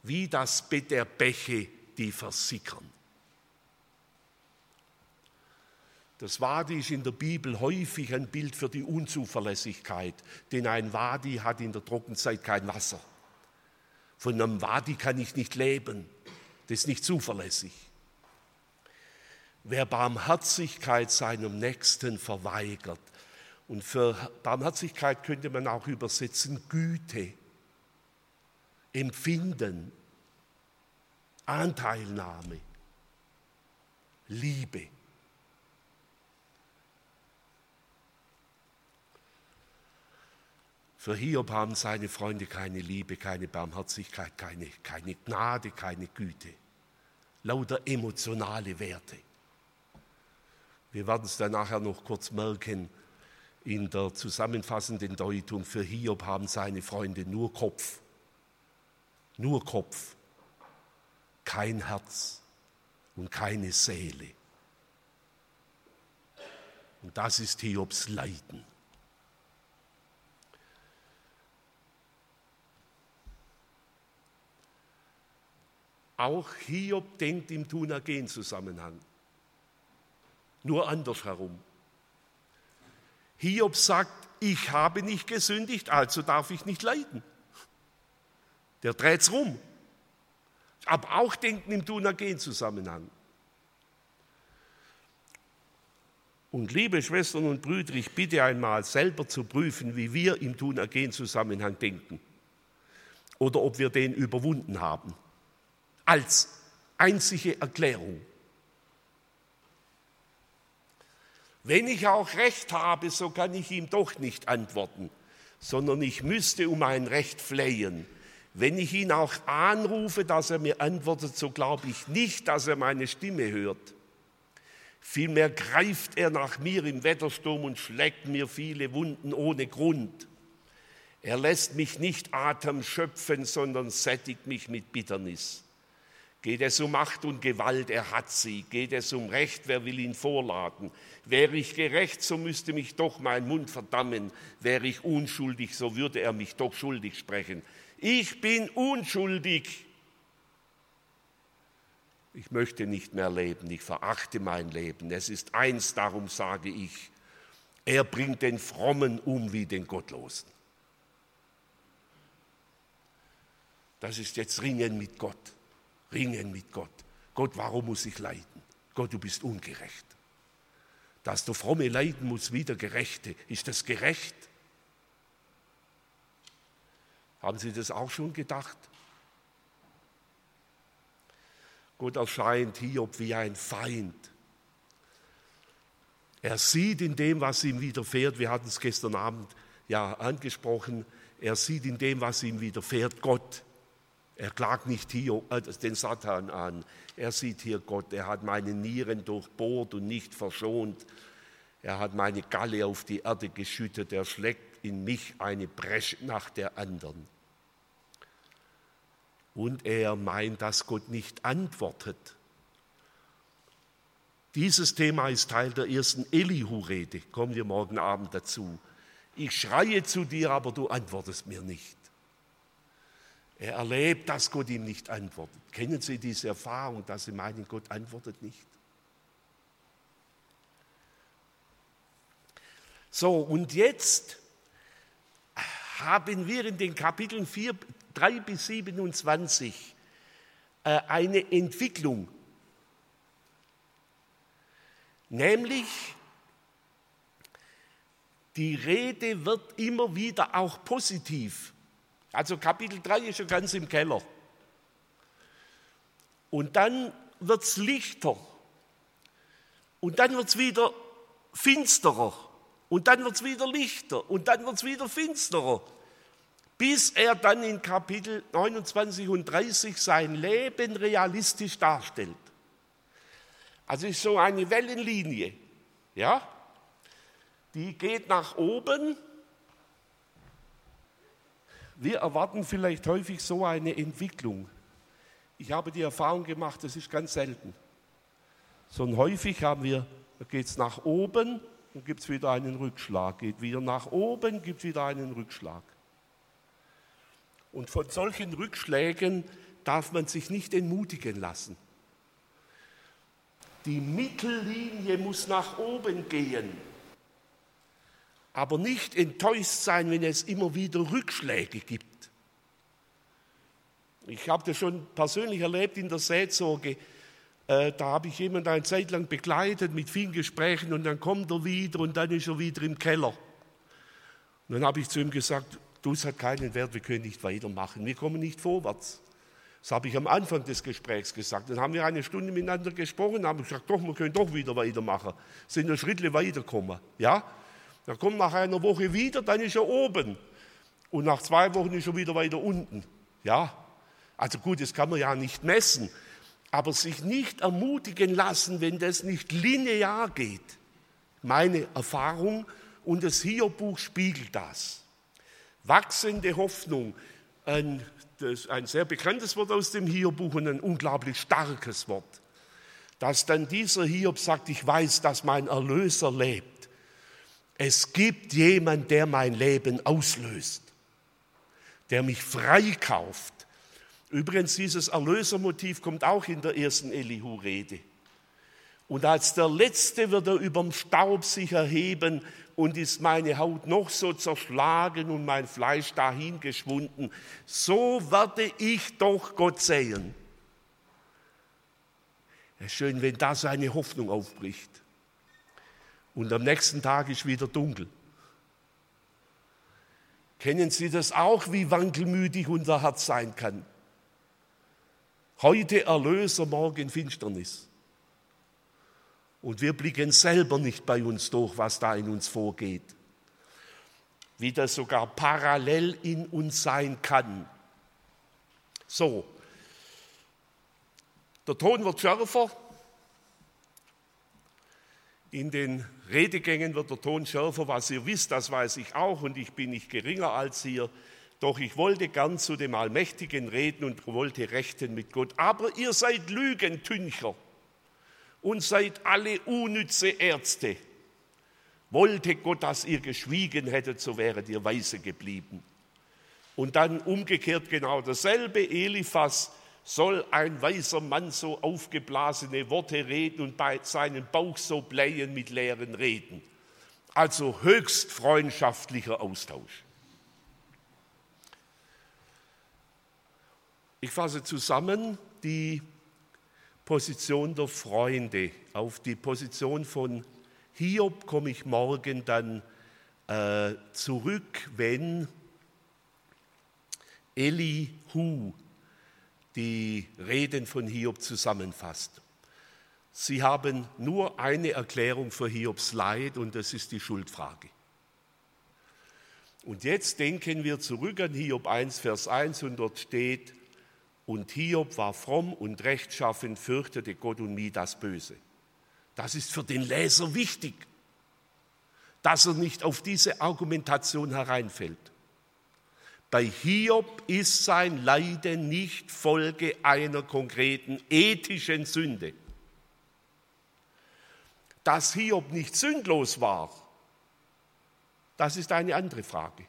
wie das Bett der Bäche, die versickern. Das Wadi ist in der Bibel häufig ein Bild für die Unzuverlässigkeit, denn ein Wadi hat in der Trockenzeit kein Wasser. Von einem Wadi kann ich nicht leben, das ist nicht zuverlässig. Wer Barmherzigkeit seinem Nächsten verweigert, und für Barmherzigkeit könnte man auch übersetzen Güte, Empfinden, Anteilnahme, Liebe. Für Hiob haben seine Freunde keine Liebe, keine Barmherzigkeit, keine, keine Gnade, keine Güte. Lauter emotionale Werte. Wir werden es dann nachher noch kurz merken in der zusammenfassenden Deutung. Für Hiob haben seine Freunde nur Kopf. Nur Kopf. Kein Herz und keine Seele. Und das ist Hiobs Leiden. Auch Hiob denkt im Tun-Ergehen-Zusammenhang. Nur andersherum. Hiob sagt, ich habe nicht gesündigt, also darf ich nicht leiden. Der dreht es rum. Aber auch denken im Tun-Ergehen-Zusammenhang. Und liebe Schwestern und Brüder, ich bitte einmal selber zu prüfen, wie wir im Tun-Ergehen-Zusammenhang denken. Oder ob wir den überwunden haben als einzige Erklärung. Wenn ich auch Recht habe, so kann ich ihm doch nicht antworten, sondern ich müsste um ein Recht flehen. Wenn ich ihn auch anrufe, dass er mir antwortet, so glaube ich nicht, dass er meine Stimme hört. Vielmehr greift er nach mir im Wettersturm und schlägt mir viele Wunden ohne Grund. Er lässt mich nicht Atem schöpfen, sondern sättigt mich mit Bitternis. Geht es um Macht und Gewalt, er hat sie. Geht es um Recht, wer will ihn vorladen? Wäre ich gerecht, so müsste mich doch mein Mund verdammen. Wäre ich unschuldig, so würde er mich doch schuldig sprechen. Ich bin unschuldig. Ich möchte nicht mehr leben, ich verachte mein Leben. Es ist eins, darum sage ich, er bringt den Frommen um wie den Gottlosen. Das ist jetzt Ringen mit Gott ringen mit Gott. Gott, warum muss ich leiden? Gott, du bist ungerecht. Dass der Fromme leiden muss wie der Gerechte, ist das gerecht? Haben Sie das auch schon gedacht? Gott erscheint Hiob wie ein Feind. Er sieht in dem, was ihm widerfährt, wir hatten es gestern Abend ja angesprochen, er sieht in dem, was ihm widerfährt, Gott. Er klagt nicht hier äh, den Satan an. Er sieht hier Gott. Er hat meine Nieren durchbohrt und nicht verschont. Er hat meine Galle auf die Erde geschüttet. Er schlägt in mich eine Bresche nach der anderen. Und er meint, dass Gott nicht antwortet. Dieses Thema ist Teil der ersten Elihu-Rede. Kommen wir morgen Abend dazu. Ich schreie zu dir, aber du antwortest mir nicht. Er erlebt, dass Gott ihm nicht antwortet. Kennen Sie diese Erfahrung, dass Sie meinen, Gott antwortet nicht? So, und jetzt haben wir in den Kapiteln 4, 3 bis 27 äh, eine Entwicklung. Nämlich, die Rede wird immer wieder auch positiv also Kapitel 3 ist schon ganz im Keller. Und dann wird es lichter. Und dann wird es wieder finsterer. Und dann wird es wieder lichter. Und dann wird es wieder finsterer. Bis er dann in Kapitel 29 und 30 sein Leben realistisch darstellt. Also ist so eine Wellenlinie. Ja? Die geht nach oben wir erwarten vielleicht häufig so eine Entwicklung. Ich habe die Erfahrung gemacht, das ist ganz selten. Sondern häufig haben wir, da geht es nach oben dann gibt es wieder einen Rückschlag. Geht wieder nach oben, gibt wieder einen Rückschlag. Und von solchen Rückschlägen darf man sich nicht entmutigen lassen. Die Mittellinie muss nach oben gehen, aber nicht enttäuscht sein, wenn es immer wieder Rückschläge gibt. Ich habe das schon persönlich erlebt in der Seelsorge. Äh, da habe ich jemanden eine Zeit lang begleitet mit vielen Gesprächen und dann kommt er wieder und dann ist er wieder im Keller. Und dann habe ich zu ihm gesagt, du, es hat keinen Wert, wir können nicht weitermachen, wir kommen nicht vorwärts. Das habe ich am Anfang des Gesprächs gesagt. Dann haben wir eine Stunde miteinander gesprochen, haben gesagt, doch, wir können doch wieder weitermachen. Sind ein Schritt weitergekommen. Ja? Dann kommt nach einer Woche wieder, dann ist er oben. Und nach zwei Wochen ist er wieder weiter unten. Ja? Also gut, das kann man ja nicht messen. Aber sich nicht ermutigen lassen, wenn das nicht linear geht. Meine Erfahrung und das Hiob-Buch spiegelt das. Wachsende Hoffnung, ein das ein sehr bekanntes Wort aus dem Hiob-Buch und ein unglaublich starkes Wort, dass dann dieser Hiob sagt, ich weiß, dass mein Erlöser lebt. Es gibt jemand, der mein Leben auslöst, der mich freikauft. Übrigens, dieses Erlösermotiv kommt auch in der ersten Elihu-Rede. Und als der Letzte wird er überm Staub sich erheben und ist meine Haut noch so zerschlagen und mein Fleisch dahin geschwunden, so werde ich doch Gott sehen. Es ist schön, wenn da so eine Hoffnung aufbricht. Und am nächsten Tag ist wieder dunkel. Kennen Sie das auch, wie wankelmütig unser Herz sein kann? Heute Erlöser, morgen Finsternis. Und wir blicken selber nicht bei uns durch, was da in uns vorgeht. Wie das sogar parallel in uns sein kann. So, der Ton wird schärfer. In den Redegängen wird der Ton schärfer, was ihr wisst, das weiß ich auch und ich bin nicht geringer als ihr. Doch ich wollte gern zu dem Allmächtigen reden und wollte rechten mit Gott. Aber ihr seid Lügentüncher und seid alle unnütze Ärzte. Wollte Gott, dass ihr geschwiegen hättet, so wäret ihr weise geblieben. Und dann umgekehrt genau dasselbe. Eliphas soll ein weiser Mann so aufgeblasene Worte reden und bei seinem Bauch so blähen mit leeren Reden. Also höchst freundschaftlicher Austausch. Ich fasse zusammen die Position der Freunde. Auf die Position von Hiob komme ich morgen dann äh, zurück, wenn Elihu die Reden von Hiob zusammenfasst. Sie haben nur eine Erklärung für Hiobs Leid und das ist die Schuldfrage. Und jetzt denken wir zurück an Hiob 1, Vers 1 und dort steht, und Hiob war fromm und rechtschaffen, fürchtete Gott und nie das Böse. Das ist für den Leser wichtig, dass er nicht auf diese Argumentation hereinfällt. Bei Hiob ist sein Leiden nicht Folge einer konkreten ethischen Sünde. Dass Hiob nicht sündlos war, das ist eine andere Frage.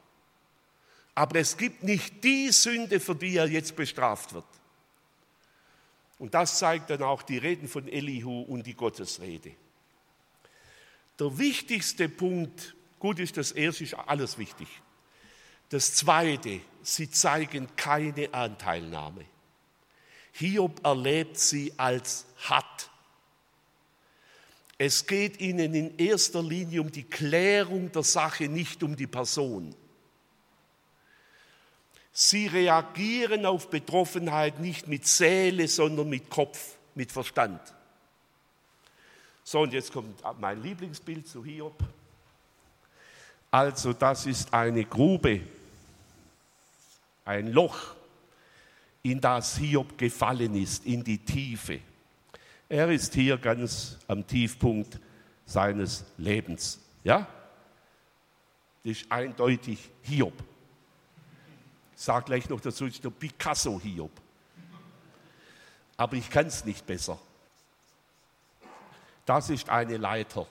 Aber es gibt nicht die Sünde, für die er jetzt bestraft wird. Und das zeigt dann auch die Reden von Elihu und die Gottesrede. Der wichtigste Punkt, gut ist das erste, ist alles wichtig. Das zweite, sie zeigen keine Anteilnahme. Hiob erlebt sie als hat. Es geht ihnen in erster Linie um die Klärung der Sache, nicht um die Person. Sie reagieren auf Betroffenheit nicht mit Seele, sondern mit Kopf, mit Verstand. So, und jetzt kommt mein Lieblingsbild zu Hiob. Also, das ist eine Grube, ein Loch, in das Hiob gefallen ist, in die Tiefe. Er ist hier ganz am Tiefpunkt seines Lebens. Ja? Das ist eindeutig Hiob. Ich sage gleich noch dazu, ist der Picasso Hiob. Aber ich kann es nicht besser. Das ist eine Leiter.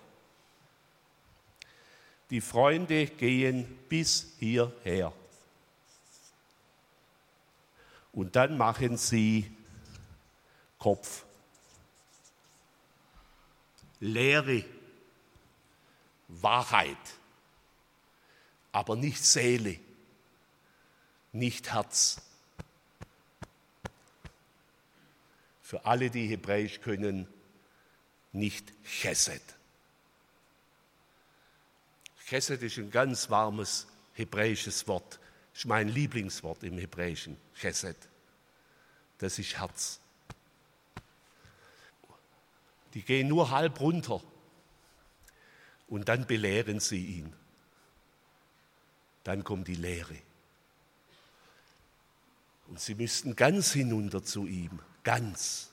die Freunde gehen bis hierher. Und dann machen sie Kopf. Lehre, Wahrheit, aber nicht Seele, nicht Herz. Für alle, die Hebräisch können, nicht Chesed. Chesed ist ein ganz warmes hebräisches Wort. Ist mein Lieblingswort im Hebräischen, Chesed. Das ist Herz. Die gehen nur halb runter und dann belehren sie ihn. Dann kommt die Lehre. Und sie müssten ganz hinunter zu ihm, ganz.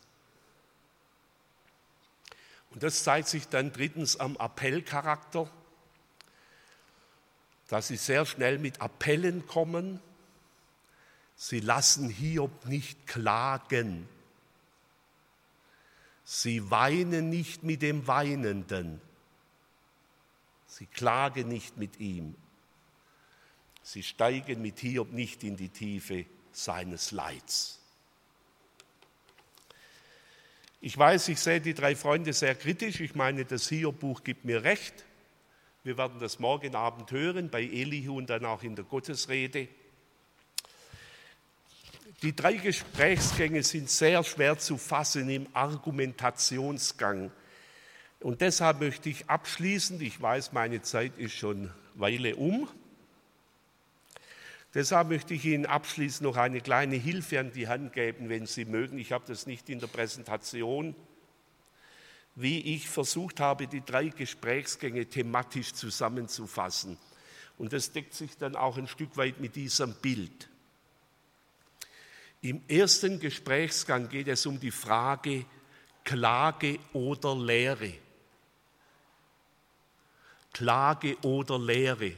Und das zeigt sich dann drittens am Appellcharakter, dass sie sehr schnell mit Appellen kommen. Sie lassen Hiob nicht klagen. Sie weinen nicht mit dem Weinenden. Sie klagen nicht mit ihm. Sie steigen mit Hiob nicht in die Tiefe seines Leids. Ich weiß, ich sehe die drei Freunde sehr kritisch. Ich meine, das Hiob-Buch gibt mir recht. Wir werden das morgen Abend hören bei Elihu und dann auch in der Gottesrede. Die drei Gesprächsgänge sind sehr schwer zu fassen im Argumentationsgang. Und deshalb möchte ich abschließend, ich weiß, meine Zeit ist schon Weile um, deshalb möchte ich Ihnen abschließend noch eine kleine Hilfe an die Hand geben, wenn Sie mögen. Ich habe das nicht in der Präsentation, wie ich versucht habe, die drei Gesprächsgänge thematisch zusammenzufassen. Und das deckt sich dann auch ein Stück weit mit diesem Bild. Im ersten Gesprächsgang geht es um die Frage Klage oder Lehre. Klage oder Lehre.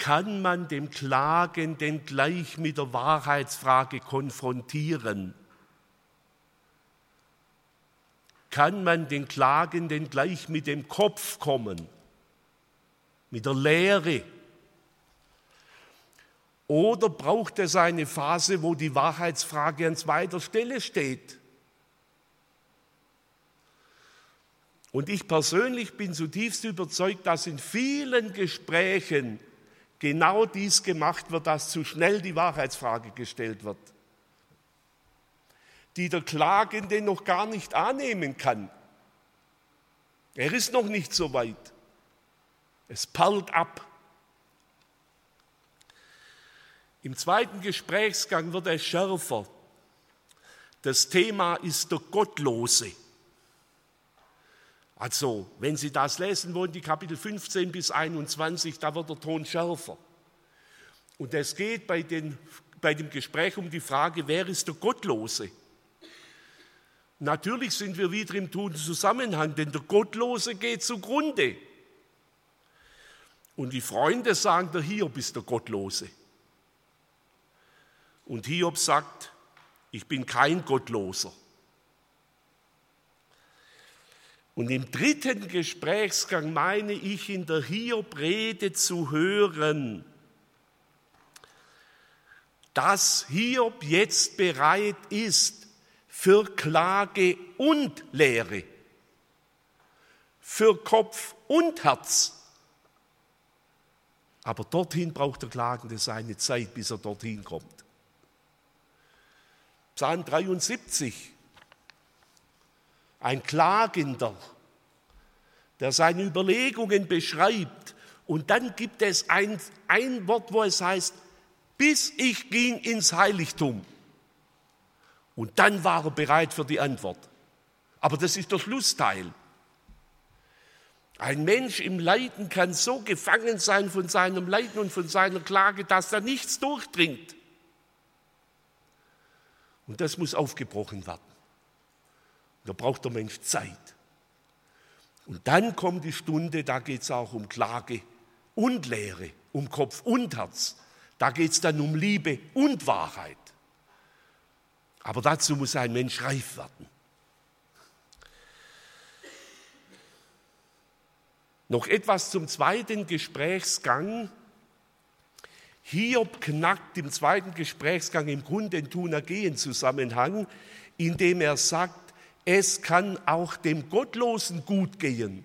Kann man dem Klagenden gleich mit der Wahrheitsfrage konfrontieren? Kann man den Klagenden gleich mit dem Kopf kommen, mit der Lehre? Oder braucht es eine Phase, wo die Wahrheitsfrage an zweiter Stelle steht? Und ich persönlich bin zutiefst überzeugt, dass in vielen Gesprächen genau dies gemacht wird, dass zu schnell die Wahrheitsfrage gestellt wird, die der Klagende noch gar nicht annehmen kann. Er ist noch nicht so weit. Es perlt ab. Im zweiten Gesprächsgang wird es schärfer. Das Thema ist der Gottlose. Also, wenn Sie das lesen wollen, die Kapitel 15 bis 21, da wird der Ton schärfer. Und es geht bei, den, bei dem Gespräch um die Frage, wer ist der Gottlose? Natürlich sind wir wieder im toten Zusammenhang, denn der Gottlose geht zugrunde. Und die Freunde sagen, der Hiob ist der Gottlose. Und Hiob sagt, ich bin kein Gottloser. Und im dritten Gesprächsgang meine ich in der Hiob-Rede zu hören, dass Hiob jetzt bereit ist für Klage und Lehre, für Kopf und Herz. Aber dorthin braucht der Klagende seine Zeit, bis er dorthin kommt. Psalm 73, ein Klagender, der seine Überlegungen beschreibt. Und dann gibt es ein, ein Wort, wo es heißt, bis ich ging ins Heiligtum. Und dann war er bereit für die Antwort. Aber das ist der Schlussteil. Ein Mensch im Leiden kann so gefangen sein von seinem Leiden und von seiner Klage, dass da nichts durchdringt. Und das muss aufgebrochen werden. Da braucht der Mensch Zeit. Und dann kommt die Stunde, da geht es auch um Klage und Lehre, um Kopf und Herz. Da geht es dann um Liebe und Wahrheit. Aber dazu muss ein Mensch reif werden. Noch etwas zum zweiten Gesprächsgang. Hiob knackt im zweiten Gesprächsgang im Grunde den Tunergehen-Zusammenhang, indem er sagt, es kann auch dem Gottlosen gut gehen.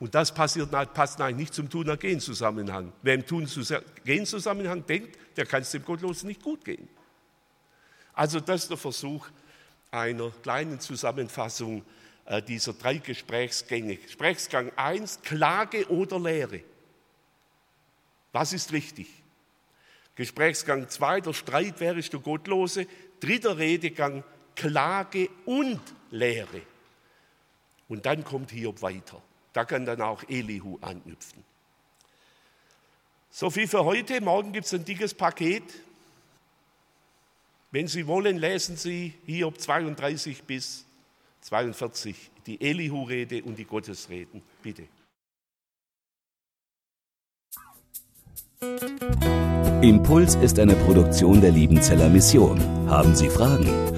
Und das passiert, passt eigentlich nicht zum Tun-Ergehen-Zusammenhang. Wer im Tun-Gehen-Zusammenhang denkt, der kann es dem Gottlosen nicht gut gehen. Also das ist der Versuch einer kleinen Zusammenfassung äh, dieser drei Gesprächsgänge. Gesprächsgang 1, Klage oder Lehre. Was ist richtig? Gesprächsgang 2, der Streit, wer ist der Gottlose? Dritter Redegang, Klage und Lehre. Und dann kommt Hiob weiter. Da kann dann auch Elihu anknüpfen. So viel für heute. Morgen gibt es ein dickes Paket. Wenn Sie wollen, lesen Sie Hiob 32 bis 42, die Elihu-Rede und die Gottesreden. Bitte. Impuls ist eine Produktion der Liebenzeller Mission. Haben Sie Fragen?